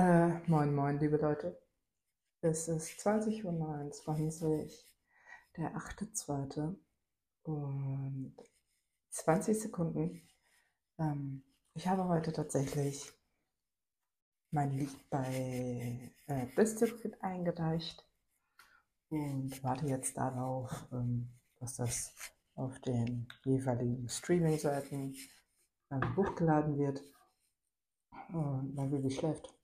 Äh, moin, moin, liebe Leute. Es ist 20.29 Uhr, der 8.2. und 20 Sekunden. Ähm, ich habe heute tatsächlich mein Lied bei äh, District eingereicht und warte jetzt darauf, ähm, dass das auf den jeweiligen Streaming-Seiten ähm, hochgeladen wird. Und mein Baby schläft.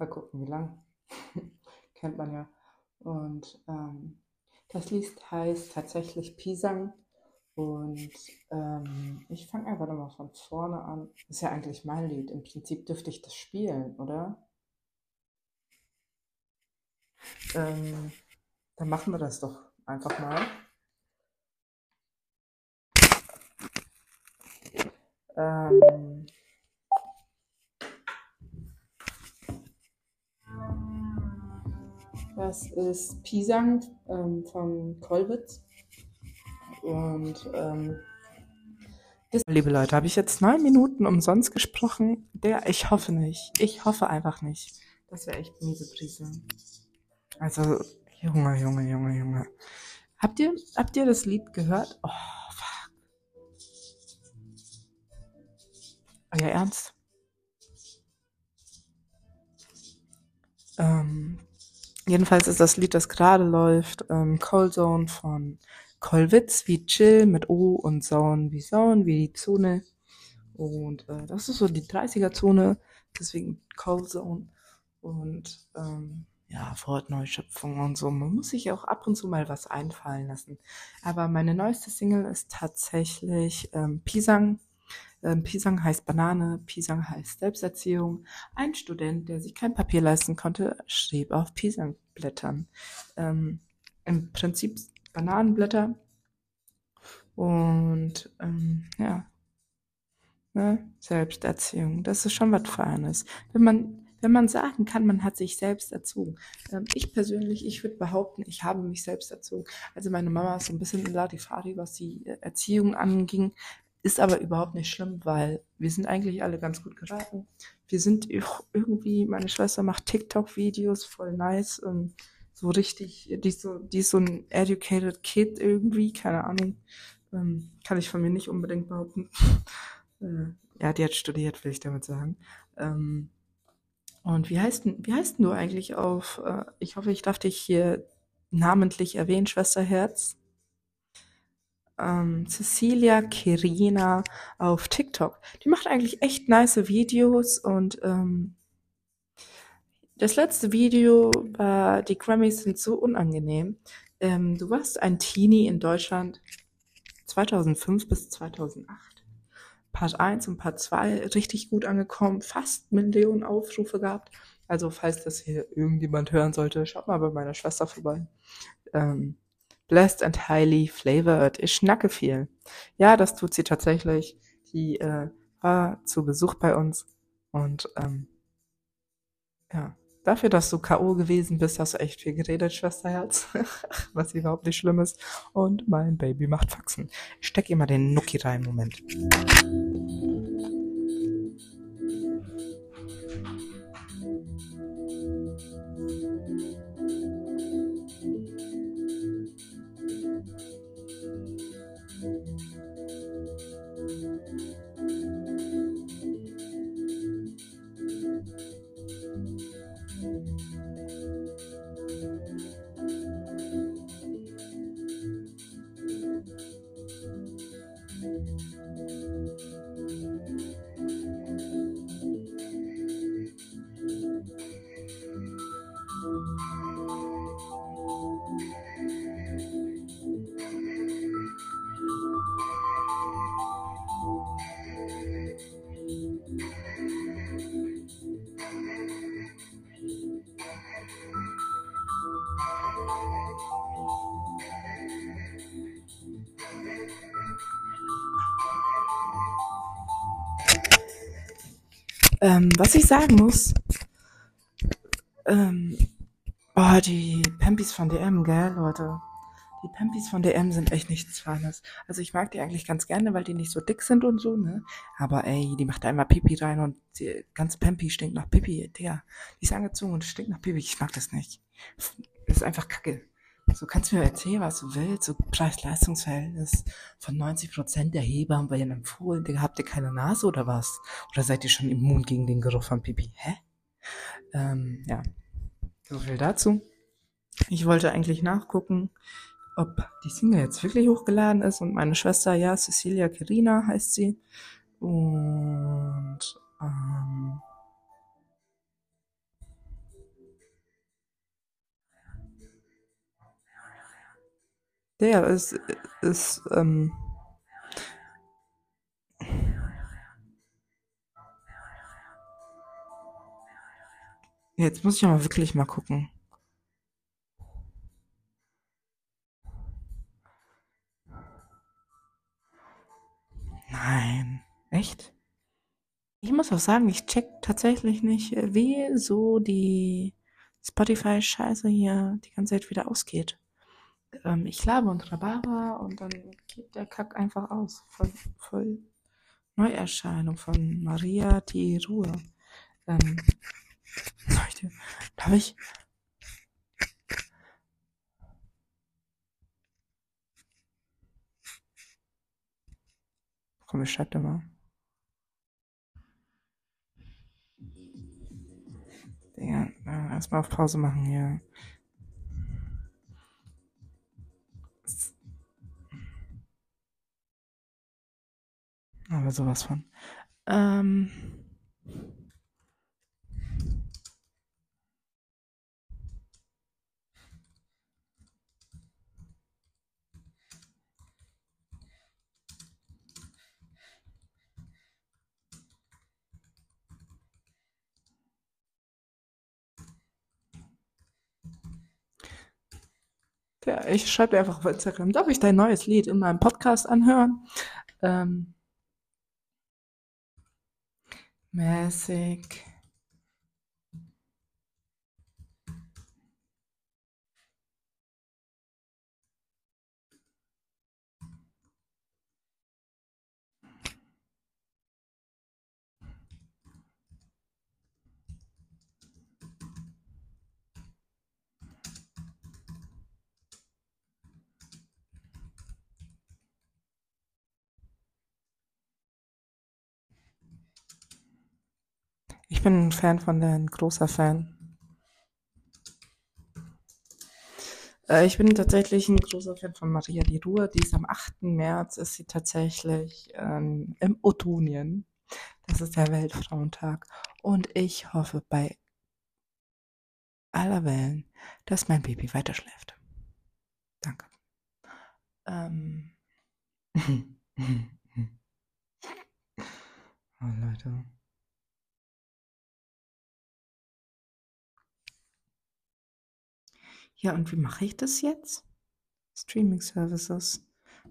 Mal gucken, wie lang. Kennt man ja. Und ähm, das Lied heißt tatsächlich Pisang. Und ähm, ich fange einfach nochmal von vorne an. Ist ja eigentlich mein Lied. Im Prinzip dürfte ich das spielen, oder? Ähm, dann machen wir das doch einfach mal. Ähm, Das ist Pisang ähm, von Kolwitz. Und ähm, liebe Leute, habe ich jetzt neun Minuten umsonst gesprochen? Der, ich hoffe nicht. Ich hoffe einfach nicht. Das wäre echt miese Prise. Also, Junge, Junge, Junge, Junge. Habt ihr, habt ihr das Lied gehört? Oh, fuck. Euer Ernst? Ähm, Jedenfalls ist das Lied, das gerade läuft, ähm, Cold Zone von Kolwitz wie Chill mit O und Zone wie Zone wie die Zone. Und äh, das ist so die 30er-Zone, deswegen Cold Zone. Und ähm, ja, Wortneuschöpfung und so. Man muss sich auch ab und zu mal was einfallen lassen. Aber meine neueste Single ist tatsächlich ähm, Pisang Pisang heißt Banane, Pisang heißt Selbsterziehung. Ein Student, der sich kein Papier leisten konnte, schrieb auf Pisangblättern. Ähm, Im Prinzip Bananenblätter. Und ähm, ja, ne? Selbsterziehung, das ist schon was Feines. Wenn man, wenn man sagen kann, man hat sich selbst erzogen. Ähm, ich persönlich, ich würde behaupten, ich habe mich selbst erzogen. Also meine Mama ist so ein bisschen Larifari, was die Erziehung anging. Ist aber überhaupt nicht schlimm, weil wir sind eigentlich alle ganz gut geraten. Wir sind irgendwie, meine Schwester macht TikTok-Videos, voll nice und so richtig, die ist so, die ist so ein educated Kid irgendwie, keine Ahnung. Ähm, kann ich von mir nicht unbedingt behaupten. äh, ja, die hat studiert, will ich damit sagen. Ähm, und wie heißt denn, wie heißt denn du eigentlich auf, äh, ich hoffe, ich darf dich hier namentlich erwähnen, Schwester Herz ähm, Cecilia Kirina auf TikTok. Die macht eigentlich echt nice Videos und ähm, das letzte Video war, die Grammys sind so unangenehm. Ähm, du warst ein Teenie in Deutschland 2005 bis 2008. Part 1 und Part 2 richtig gut angekommen, fast Millionen Aufrufe gehabt. Also falls das hier irgendjemand hören sollte, schaut mal bei meiner Schwester vorbei. Ähm, blessed and highly flavored. Ich schnacke viel. Ja, das tut sie tatsächlich. Die äh, war zu Besuch bei uns und ähm, ja, dafür, dass du K.O. gewesen bist, hast du echt viel geredet, Schwesterherz. Was überhaupt nicht schlimm ist. Und mein Baby macht Faxen. Ich steck mal den Nuki rein, Moment. Ähm, was ich sagen muss, ähm, oh, die Pampis von DM, gell, Leute. Die Pampis von DM sind echt nichts Feines. Also ich mag die eigentlich ganz gerne, weil die nicht so dick sind und so, ne? Aber ey, die macht einmal Pipi rein und die ganze Pampi stinkt nach Pipi. Digga, die ist angezogen und stinkt nach Pipi. Ich mag das nicht. Das ist einfach kacke. So kannst du mir erzählen, was du willst. So Preis-Leistungs-Verhältnis von 90 Prozent der Hebammen werden empfohlen. Digga, habt ihr keine Nase oder was? Oder seid ihr schon immun gegen den Geruch von Pipi? Hä? Ähm, ja. So viel dazu. Ich wollte eigentlich nachgucken, ob die Single jetzt wirklich hochgeladen ist und meine Schwester, ja, Cecilia Kirina heißt sie. Und ähm, der ist, ist ähm, jetzt muss ich aber wirklich mal gucken. Nein. Echt? Ich muss auch sagen, ich check tatsächlich nicht, äh, wie so die Spotify-Scheiße hier die ganze Zeit wieder ausgeht. Ähm, ich labe und Rhabarber und dann geht der Kack einfach aus. Voll, voll Neuerscheinung von Maria die Ruhe. Ähm, Leute, darf ich? Komm, ich dir mal. Digga, äh, erstmal auf Pause machen hier. Aber sowas von. Ähm. Ja, ich schreibe einfach auf Instagram. Darf ich dein neues Lied in meinem Podcast anhören? Ähm, mäßig. Ich bin ein Fan von der, ein großer Fan. Äh, ich bin tatsächlich ein großer Fan von Maria die Ruhr. Die ist am 8. März, ist sie tatsächlich ähm, im Ottonien. Das ist der Weltfrauentag. Und ich hoffe bei aller Wellen, dass mein Baby weiter schläft. Danke. Ähm. oh, Leute. Ja, und wie mache ich das jetzt? Streaming Services.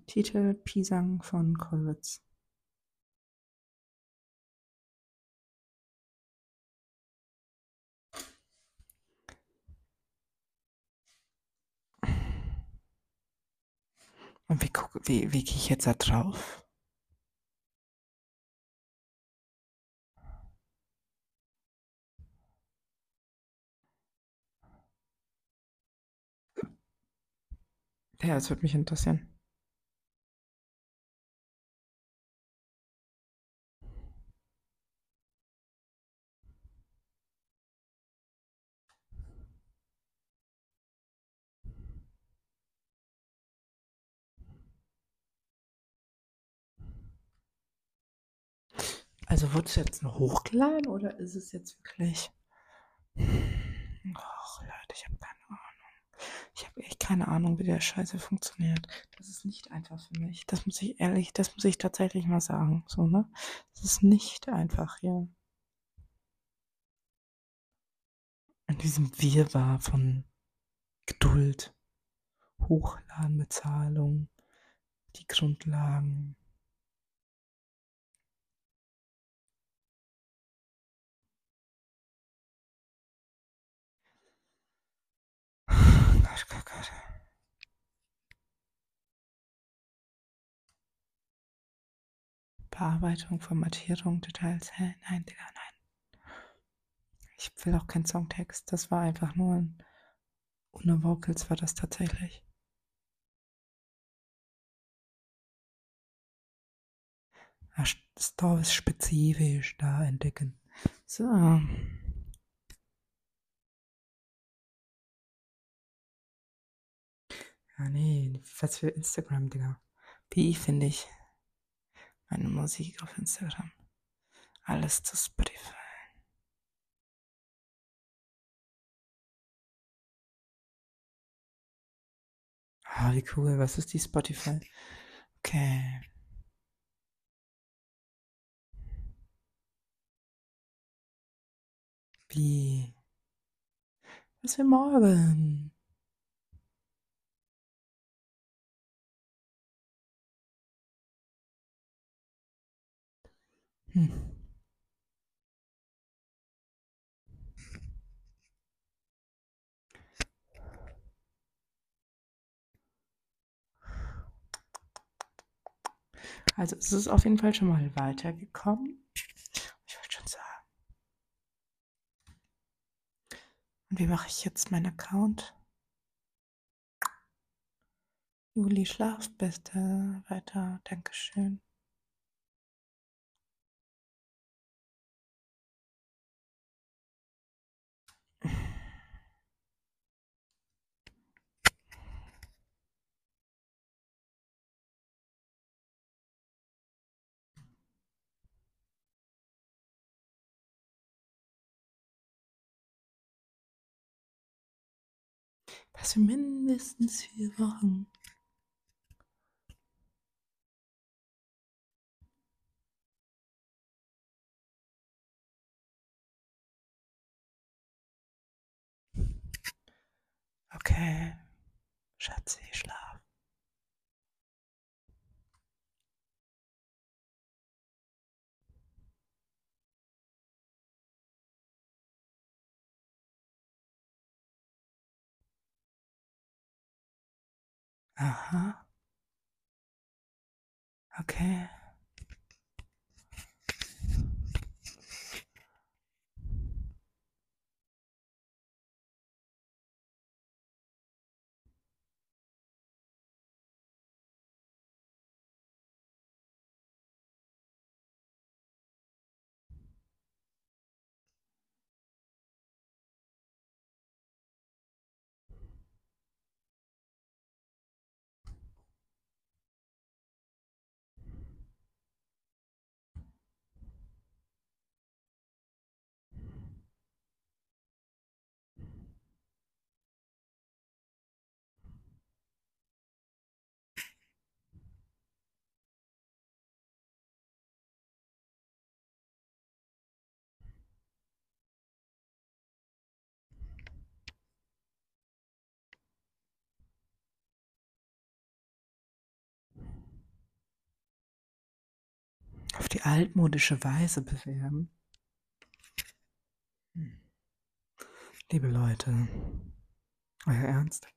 Titel Pisang von Kollwitz. Und wie wie, wie gehe ich jetzt da drauf? Ja, es würde mich interessieren. Also wurde es jetzt noch hochgeladen oder ist es jetzt wirklich? Och, Leute, ich habe keine. Ich habe echt keine Ahnung, wie der Scheiße funktioniert. Das ist nicht einfach für mich. Das muss ich ehrlich, das muss ich tatsächlich mal sagen. So, ne? Das ist nicht einfach hier. In diesem Wirrwarr von Geduld, Hochladen, Bezahlung, die Grundlagen. Gott, Gott, Gott. Bearbeitung, Formatierung, Details. Hä? Nein, Digga, nein. Ich will auch keinen Songtext. Das war einfach nur ein. Ohne Vocals war das tatsächlich. Das ist spezifisch da entdecken. So. Ja, nee, was für Instagram, Digga. Wie finde ich meine Musik auf Instagram? Alles zu Spotify. Ah, wie cool. Was ist die Spotify? Okay. Wie? Was für morgen? Hm. Also es ist auf jeden Fall schon mal weitergekommen. Ich wollte schon sagen. Und wie mache ich jetzt meinen Account? Juli, schlaf bitte weiter. Dankeschön. Für mindestens vier Wochen. Okay, Schatzi, schlaf. Aha. Okay. Auf die altmodische Weise bewerben. Hm. Liebe Leute, euer Ernst?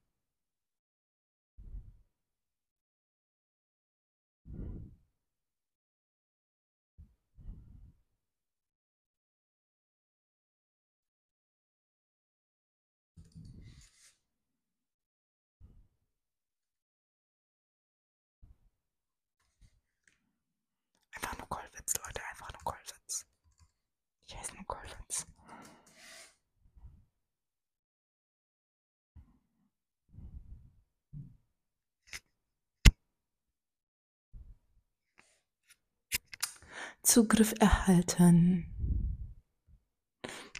Einfach nur Kollwitz, Leute, einfach nur Kollwitz. Ich heiße nur Kollwitz. Zugriff erhalten.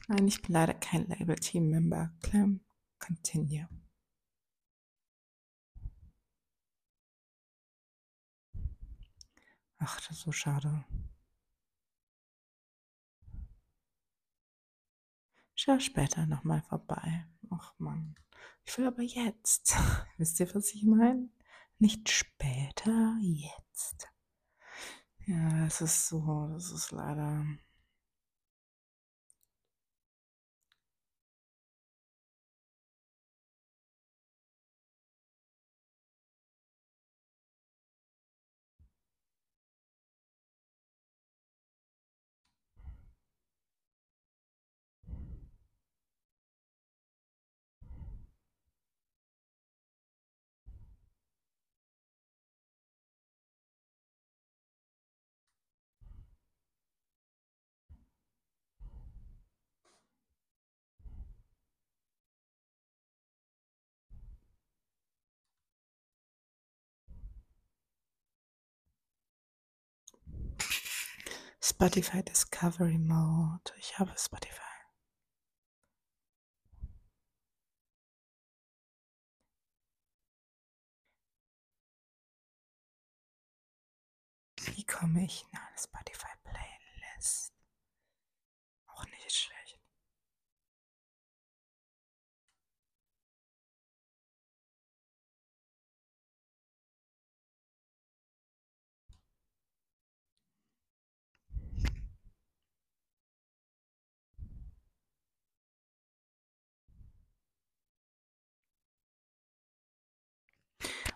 Nein, ich bin leider kein Label-Team-Member. Clam, continue. Ach, das ist so schade. Schau später nochmal vorbei. Ach Mann. Ich will aber jetzt. Wisst ihr, was ich meine? Nicht später, jetzt. Ja, es ist so, das ist leider. Spotify Discovery Mode. Ich habe Spotify. Wie komme ich eine Spotify Playlist? Auch nicht schlecht.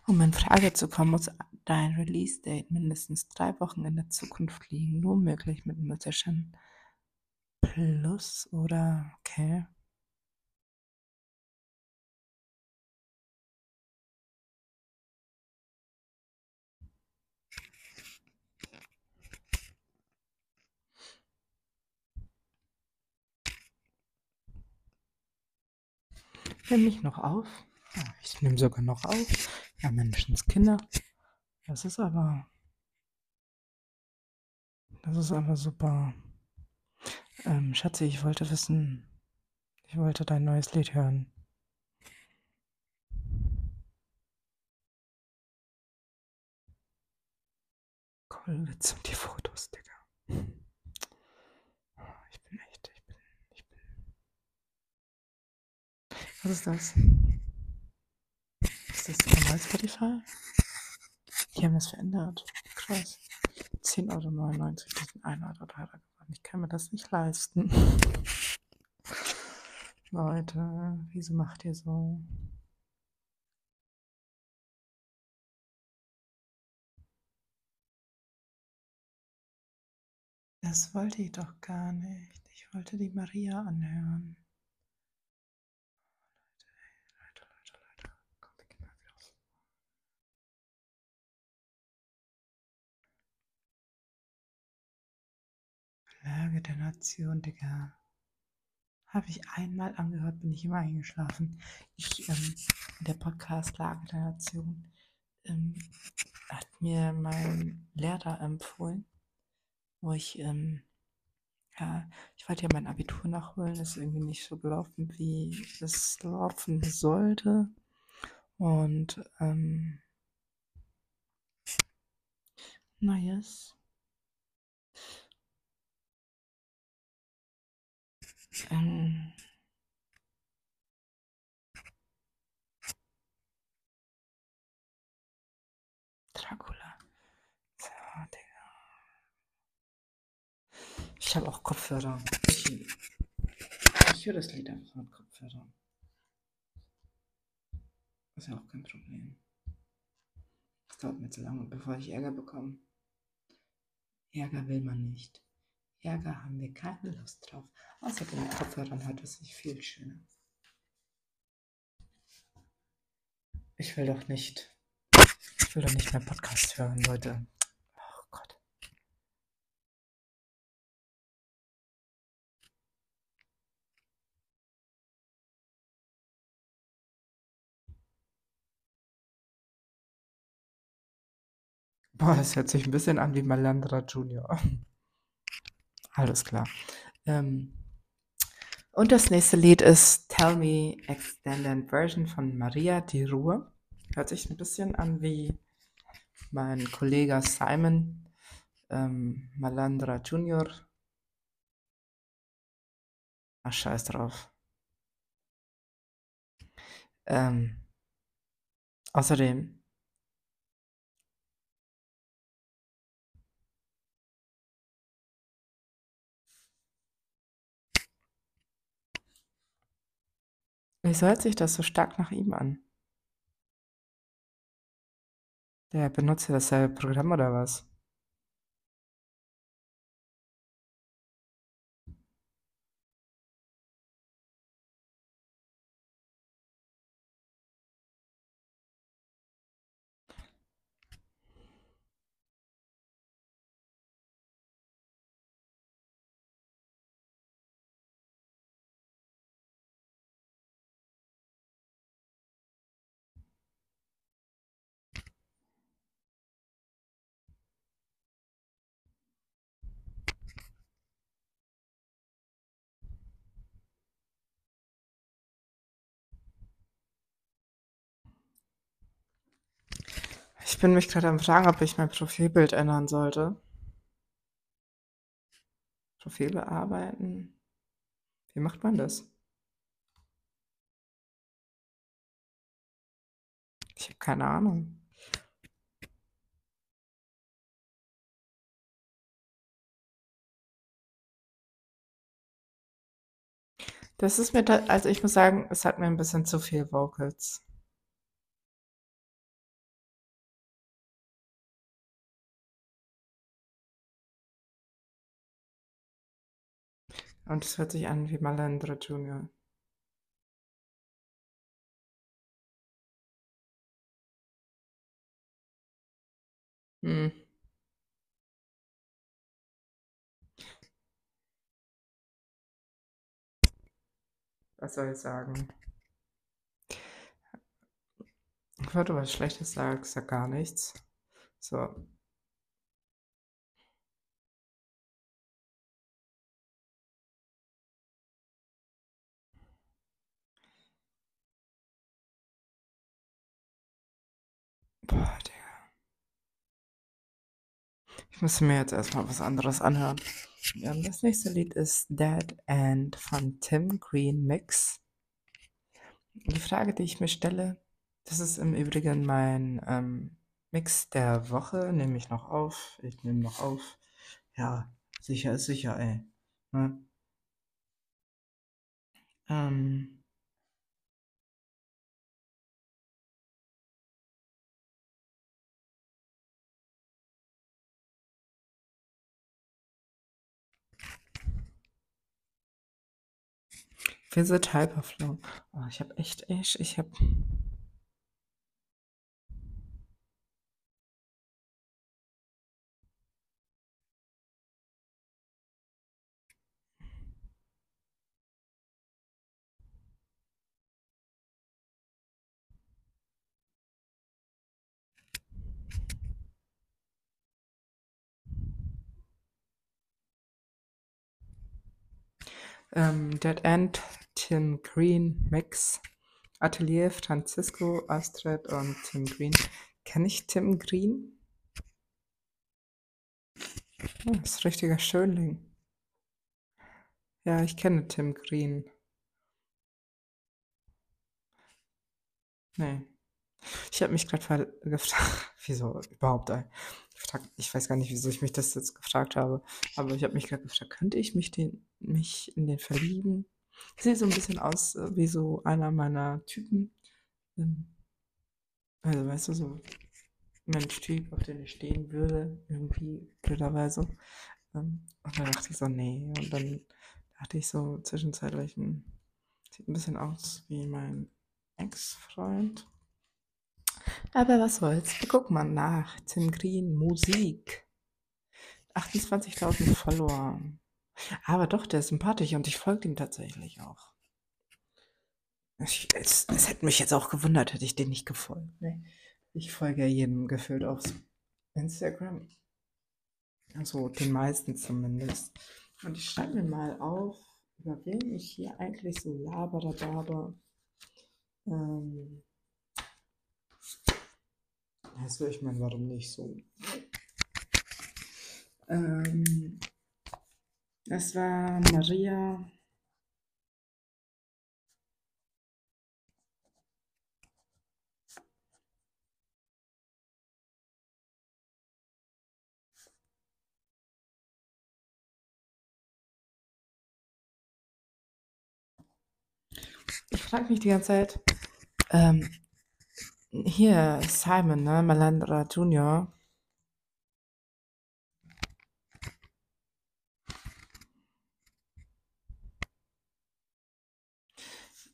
Um in Frage zu kommen, muss dein Release-Date mindestens drei Wochen in der Zukunft liegen. Nur möglich mit Musician Plus oder okay. Nimm mich noch auf. Ja, ich nehme sogar noch auf. Ja, Menschenskinder. Das ist aber. Das ist aber super. Ähm, Schatzi, ich wollte wissen. Ich wollte dein neues Lied hören. Kollwitz und die Fotos, Digga. Ich bin echt, ich bin, ich bin. Was ist das? Ist das normal Spotify? Die haben das verändert. Krass. 10,99 Euro, die sind 1 Euro teurer geworden. Ich kann mir das nicht leisten. Leute, wieso macht ihr so? Das wollte ich doch gar nicht. Ich wollte die Maria anhören. Leute, Leute, Leute, Leute. Kommt die Kinder raus. Flagge der Nation, Digga. Habe ich einmal angehört, bin ich immer eingeschlafen. Ich, ähm, der Podcast Lage der Nation ähm, hat mir mein Lehrer empfohlen, wo ich, ähm, ja, ich wollte ja mein Abitur nachholen, ist irgendwie nicht so gelaufen, wie es laufen sollte. Und, ähm, na Ähm, Dracula. So, Digga. Ich habe auch Kopfhörer. Ich, ich höre das Lied einfach mit Kopfhörern. Ist ja auch kein Problem. Das dauert mir zu lange, bevor ich Ärger bekomme. Ärger will man nicht. Ärger haben wir keine Lust drauf. Außerdem Kopfhörern hört es sich viel schöner. Ich will doch nicht. Ich will doch nicht mehr Podcast hören, Leute. Oh Gott. Boah, das hört sich ein bisschen an wie Malandra Junior. Alles klar. Ähm, und das nächste Lied ist Tell Me Extended Version von Maria Di Ruhe. Hört sich ein bisschen an wie mein Kollege Simon ähm, Malandra Junior. Ach, scheiß drauf. Ähm, außerdem Wieso hört sich das so stark nach ihm an? Der benutzt ja dasselbe Programm oder was? Ich bin mich gerade am Fragen, ob ich mein Profilbild ändern sollte. Profil bearbeiten. Wie macht man das? Ich habe keine Ahnung. Das ist mir, also ich muss sagen, es hat mir ein bisschen zu viel Vocals. Und es hört sich an wie Malandro Junior. Hm. Was soll ich sagen? Bevor du was Schlechtes sagst, sag gar nichts. So. Boah, Digga. Ich muss mir jetzt erstmal was anderes anhören. Ja, das nächste Lied ist Dead End von Tim Green Mix. Die Frage, die ich mir stelle, das ist im Übrigen mein ähm, Mix der Woche, nehme ich noch auf. Ich nehme noch auf. Ja, sicher ist sicher, ey. Ne? Ähm, Visit Hyperflow. Oh, ich habe echt, echt, ich habe ähm, Dead End, Tim Green Mix, Atelier Francisco, Astrid und Tim Green. Kenne ich Tim Green? Oh, das ist ein richtiger Schönling. Ja, ich kenne Tim Green. Nee. Ich habe mich gerade gefragt, wieso überhaupt? ich weiß gar nicht, wieso ich mich das jetzt gefragt habe, aber ich habe mich gerade gefragt, könnte ich mich, den, mich in den verlieben? Sehe so ein bisschen aus äh, wie so einer meiner Typen. Ähm, Also, weißt du, so Mensch-Typ, auf den ich stehen würde, irgendwie, blöderweise. Ähm, Und dann dachte ich so, nee. Und dann dachte ich so zwischenzeitlich, hm, sieht ein bisschen aus wie mein Ex-Freund. Aber was soll's? Wir gucken mal nach. Tim Green, Musik. 28.000 Follower. Aber doch, der ist sympathisch und ich folge ihm tatsächlich auch. Ich, es, es hätte mich jetzt auch gewundert, hätte ich den nicht gefolgt. Nee. Ich folge ja jedem gefühlt auf Instagram. Also den meisten zumindest. Und ich schreibe mir mal auf, über wen ich hier eigentlich so labere, laber. Ähm, also ich meine, warum nicht so? Ähm, das war Maria. Ich frage mich die ganze Zeit, ähm, hier, Simon, ne, Malandra Junior.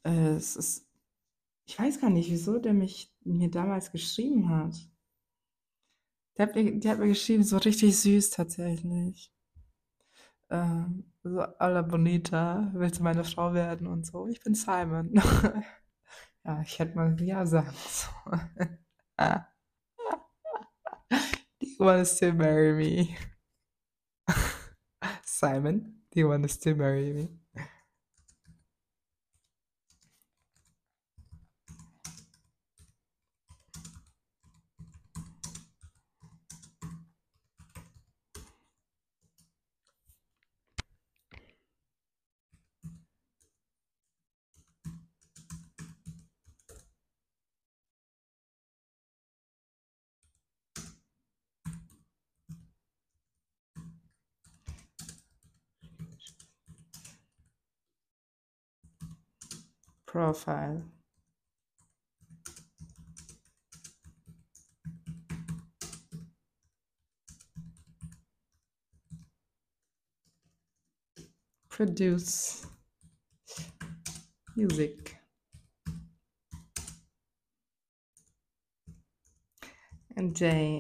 Äh, es ist, ich weiß gar nicht, wieso der mich mir damals geschrieben hat. Der hat mir, der hat mir geschrieben, so richtig süß tatsächlich. Ähm, so a la Bonita, willst du meine Frau werden und so. Ich bin Simon. Ja, ich hätte mal ja sagen sollen. Do you want to still marry me? Simon, do you want to still marry me? Profile. Produce music. And J.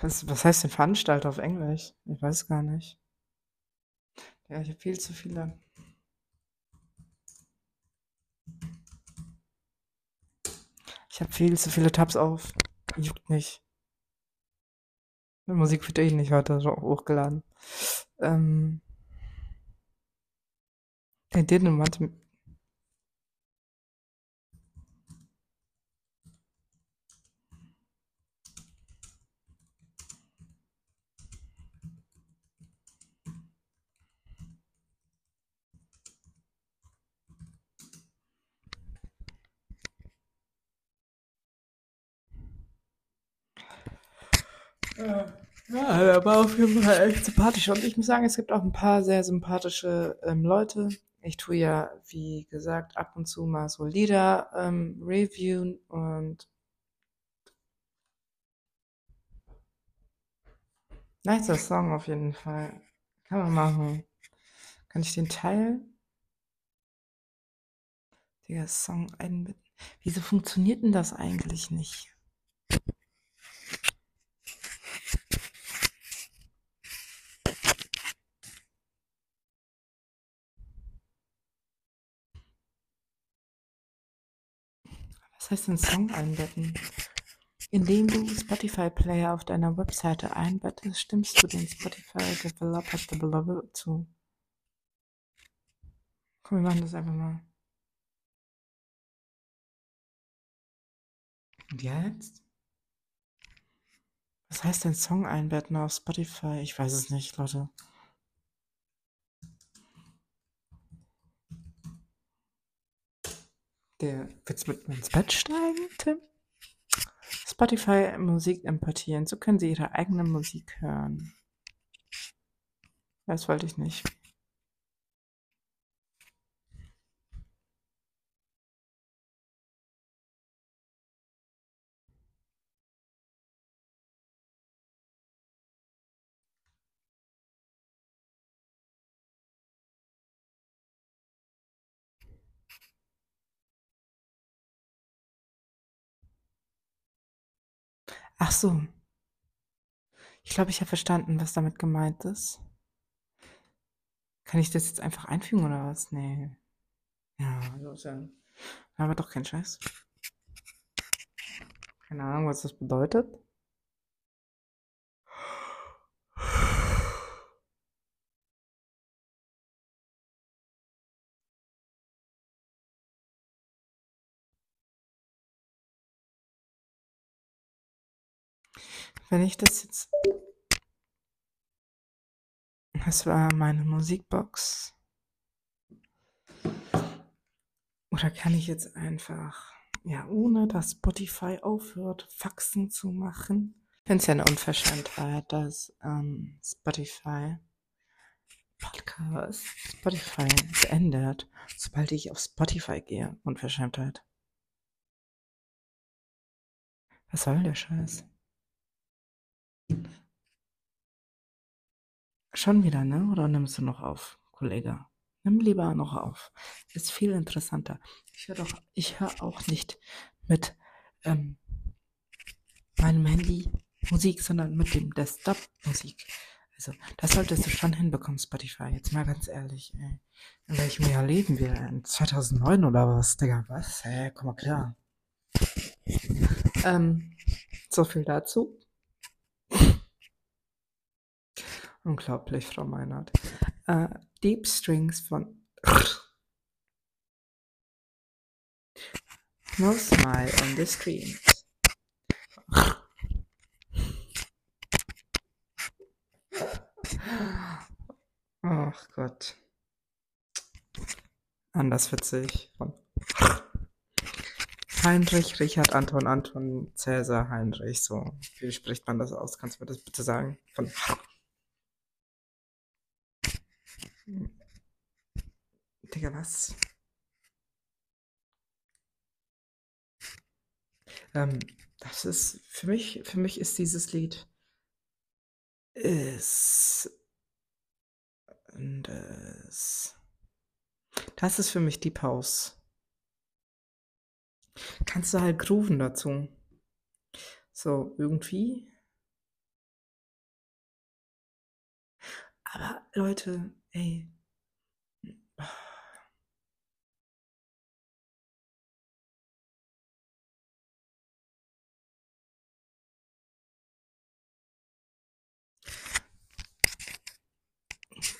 Was, was heißt denn Veranstalter auf Englisch? Ich weiß gar nicht. Ja, ich habe viel zu viele. Ich habe viel zu viele Tabs auf. Juckt nicht. Die Musik wird eh nicht heute hochgeladen. Ähm, I didn't want Ja, er war auf jeden Fall echt sympathisch. Und ich muss sagen, es gibt auch ein paar sehr sympathische ähm, Leute. Ich tue ja, wie gesagt, ab und zu mal so Lieder ähm, reviewen und nicer Song auf jeden Fall. Kann man machen. Kann ich den teilen? Der Song einbinden. Wieso funktioniert denn das eigentlich nicht? Heißt denn Song einbetten? Indem du Spotify Player auf deiner Webseite einbettest, stimmst du den Spotify Developer Developer zu. Komm, wir machen das einfach mal. Und jetzt? Was heißt denn Song einbetten auf Spotify? Ich weiß es nicht, Leute. Der willst mit mir ins Bett steigen, Tim? Spotify Musik importieren. So können Sie Ihre eigene Musik hören. Das wollte ich nicht. Ach so. Ich glaube, ich habe verstanden, was damit gemeint ist. Kann ich das jetzt einfach einfügen oder was? Nee. Ja. Aber doch kein Scheiß. Keine Ahnung, was das bedeutet. Wenn ich das jetzt. Das war meine Musikbox. Oder kann ich jetzt einfach, ja, ohne dass Spotify aufhört, Faxen zu machen? Ich finde es ja eine Unverschämtheit, dass ähm, Spotify Podcast Spotify beendet, sobald ich auf Spotify gehe. Unverschämtheit. Was soll der Scheiß? Schon wieder, ne? Oder nimmst du noch auf, Kollege? Nimm lieber noch auf. Ist viel interessanter. Ich höre höre auch nicht mit ähm, meinem Handy Musik, sondern mit dem Desktop Musik. Also, das solltest du schon hinbekommen, Spotify. Jetzt mal ganz ehrlich, ey. In welchem Jahr leben wir? In 2009 oder was, Digga? Was? Hä, hey, komm mal klar. Ähm, so viel dazu. Unglaublich, Frau Meinert. Äh, Deep Strings von No Smile on the Screen. Ach Gott. Anders witzig. Heinrich, Richard, Anton, Anton, Cäsar, Heinrich. So, wie spricht man das aus? Kannst du mir das bitte sagen? Von Digga, was? Ähm, das ist, für mich, für mich ist dieses Lied, ist, das, das ist für mich Deep House. Kannst du halt grooven dazu. So, irgendwie. Aber Leute, ey.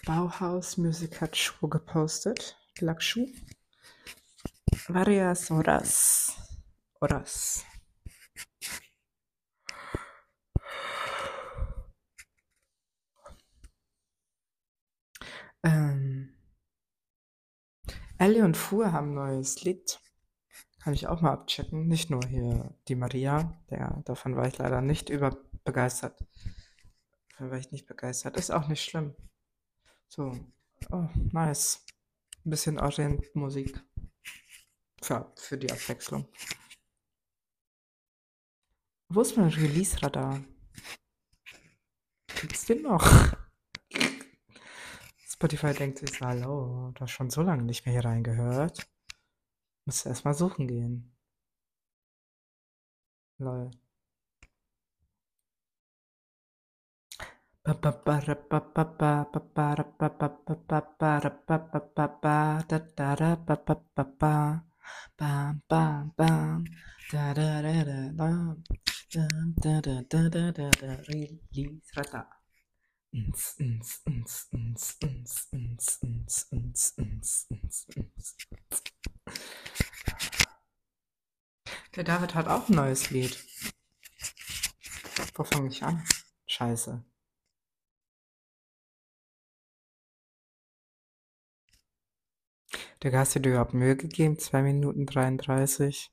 Bauhaus Music hat Schuhe gepostet. Lackschuh. Varias Horas. Horas. Ähm, Ellie und Fuhr haben ein neues Lied. Kann ich auch mal abchecken. Nicht nur hier die Maria. Der, davon war ich leider nicht überbegeistert. Davon war ich nicht begeistert. Ist auch nicht schlimm. So. Oh, nice. Ein bisschen Orient-Musik. Für, für die Abwechslung. Wo ist mein Release-Radar? Gibt's den noch? Spotify denkt sich, hallo, du hast schon so lange nicht mehr hier reingehört. Musst du erstmal suchen gehen. Lol. Release. Der David hat auch ein neues Lied. Wo fange ich an? Scheiße. Der Gast hat dir überhaupt Mühe gegeben? 2 Minuten 33.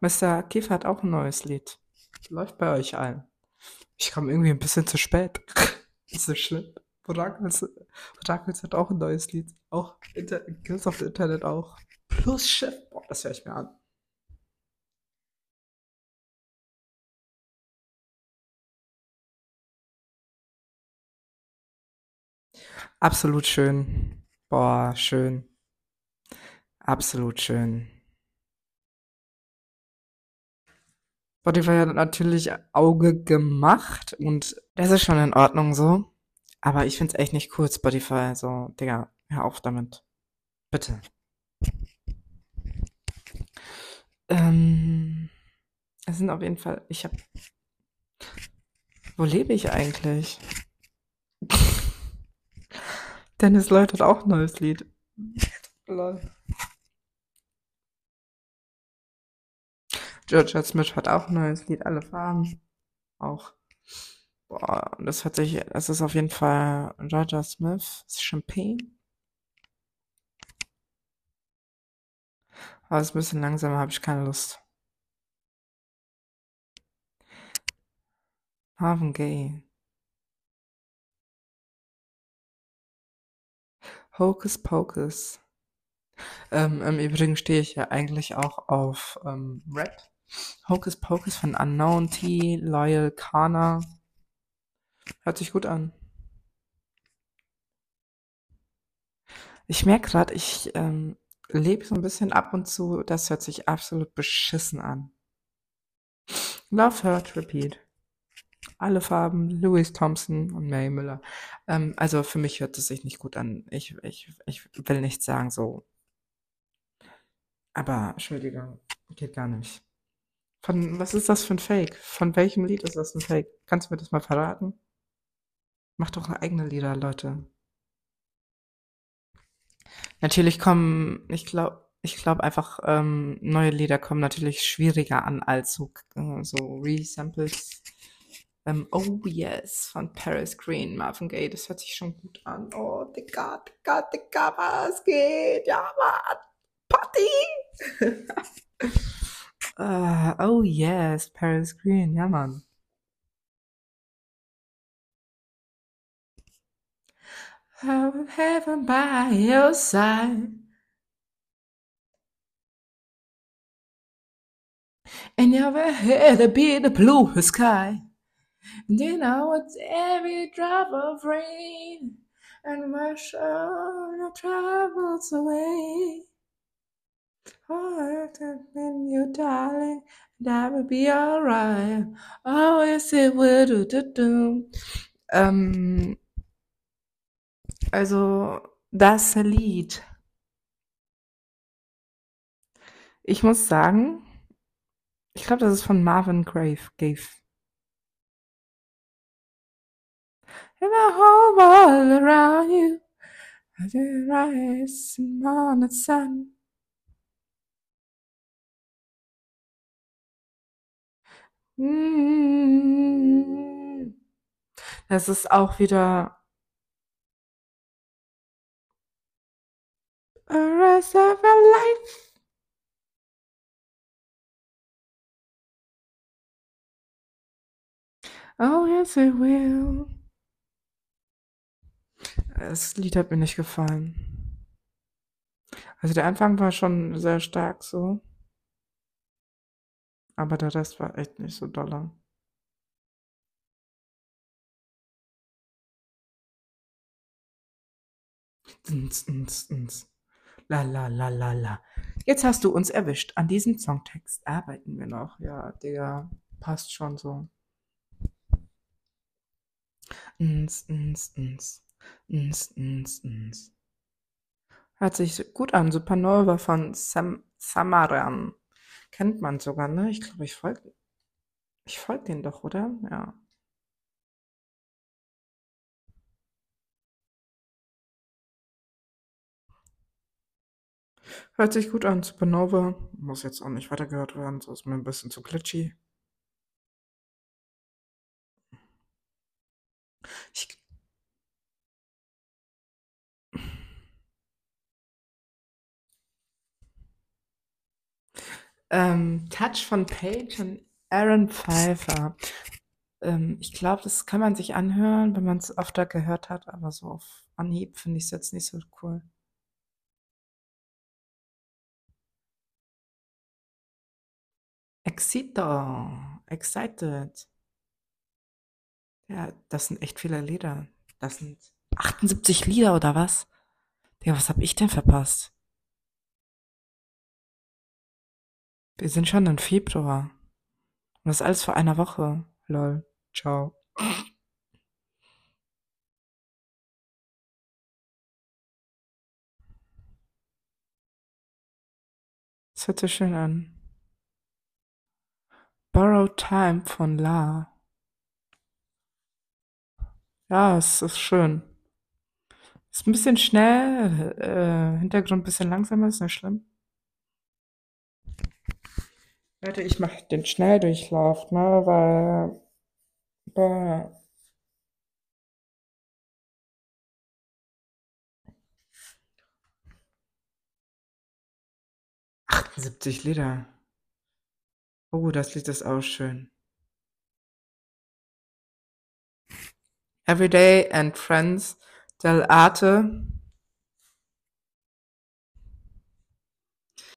Mr. Kiefer hat auch ein neues Lied. Läuft bei euch allen. Ich komme irgendwie ein bisschen zu spät. Ist so schlimm. Orakels, Orakels hat auch ein neues Lied. Auch Inter Kills the Internet auch. Plus Chef. Boah, das höre ich mir an. Absolut schön. Boah, schön. Absolut schön. Spotify hat natürlich Auge gemacht und das ist schon in Ordnung so. Aber ich find's echt nicht cool, Spotify. So, Digga, hör auf damit. Bitte. Ähm, es sind auf jeden Fall, ich hab, wo lebe ich eigentlich? Dennis Lloyd hat auch ein neues Lied. Lol. Georgia Smith hat auch ein neues Lied, alle Farben. Auch. Boah, das hört sich, das ist auf jeden Fall Georgia Smith, Champagne. Aber es ist ein bisschen langsamer, habe ich keine Lust. Marvin Gaye. Hocus Pocus. Ähm, Im Übrigen stehe ich ja eigentlich auch auf ähm, Rap. Hocus Pocus von Unknown T, Loyal Kana. Hört sich gut an. Ich merke gerade, ich ähm, lebe so ein bisschen ab und zu. Das hört sich absolut beschissen an. Love Hurt Repeat. Alle Farben, Louis Thompson und Mary Müller. Ähm, also für mich hört es sich nicht gut an. Ich, ich, ich will nicht sagen so. Aber, Entschuldigung, geht gar nicht. Von, was ist das für ein Fake? Von welchem Lied ist das ein Fake? Kannst du mir das mal verraten? Mach doch eigene Lieder, Leute. Natürlich kommen, ich glaube, ich glaube einfach, ähm, neue Lieder kommen natürlich schwieriger an als so, äh, so Resamples. Ähm, oh yes, von Paris Green, Marvin Gaye, das hört sich schon gut an. Oh, Digga, Digga, Digga, was geht? Ja, Mann, Party! uh, oh yes, Paris Green, ja, Mann. Heaven by your side. And never had to be the blue sky. And you know it's every drop of rain. And wash all your troubles away. Oh, and you, darling, and I will be alright. Oh, yes, it will. Do, do, do. Ähm, also, das Lied. Ich muss sagen, ich glaube, das ist von Marvin Grave. Gave. In the whole world around you, rises on the sun. Das ist auch wieder a rest of a life. Oh yes, it will. Das Lied hat mir nicht gefallen. Also der Anfang war schon sehr stark so. Aber der Rest war echt nicht so dolle. Ns, ns, ns. La la la la la. Jetzt hast du uns erwischt. An diesem Songtext arbeiten wir noch. Ja, der passt schon so. Ns, ns, ns. Ns, ns, ns. Hört sich gut an. Supernova von Sam Samaran. Kennt man sogar, ne? Ich glaube, ich folge ich folge den doch, oder? Ja. Hört sich gut an. Supernova. Muss jetzt auch nicht weitergehört werden, so ist mir ein bisschen zu glitchy. Ähm, Touch von Page und Aaron Pfeiffer. Ähm, ich glaube, das kann man sich anhören, wenn man es öfter gehört hat, aber so auf Anhieb finde ich es jetzt nicht so cool. Excito, excited. Ja, das sind echt viele Lieder. Das sind 78 Lieder oder was? Ja, was hab ich denn verpasst? Wir sind schon im Februar. Und das ist alles vor einer Woche. Lol. Ciao. Das hört sich schön an. Borrowed Time von La. Ja, es ist schön. Ist ein bisschen schnell, äh, Hintergrund ein bisschen langsamer, ist nicht schlimm. Warte, ich mach den Schnelldurchlauf, ne, weil, boah. 78 Lieder. Oh, das Lied ist auch schön. Everyday and Friends del Arte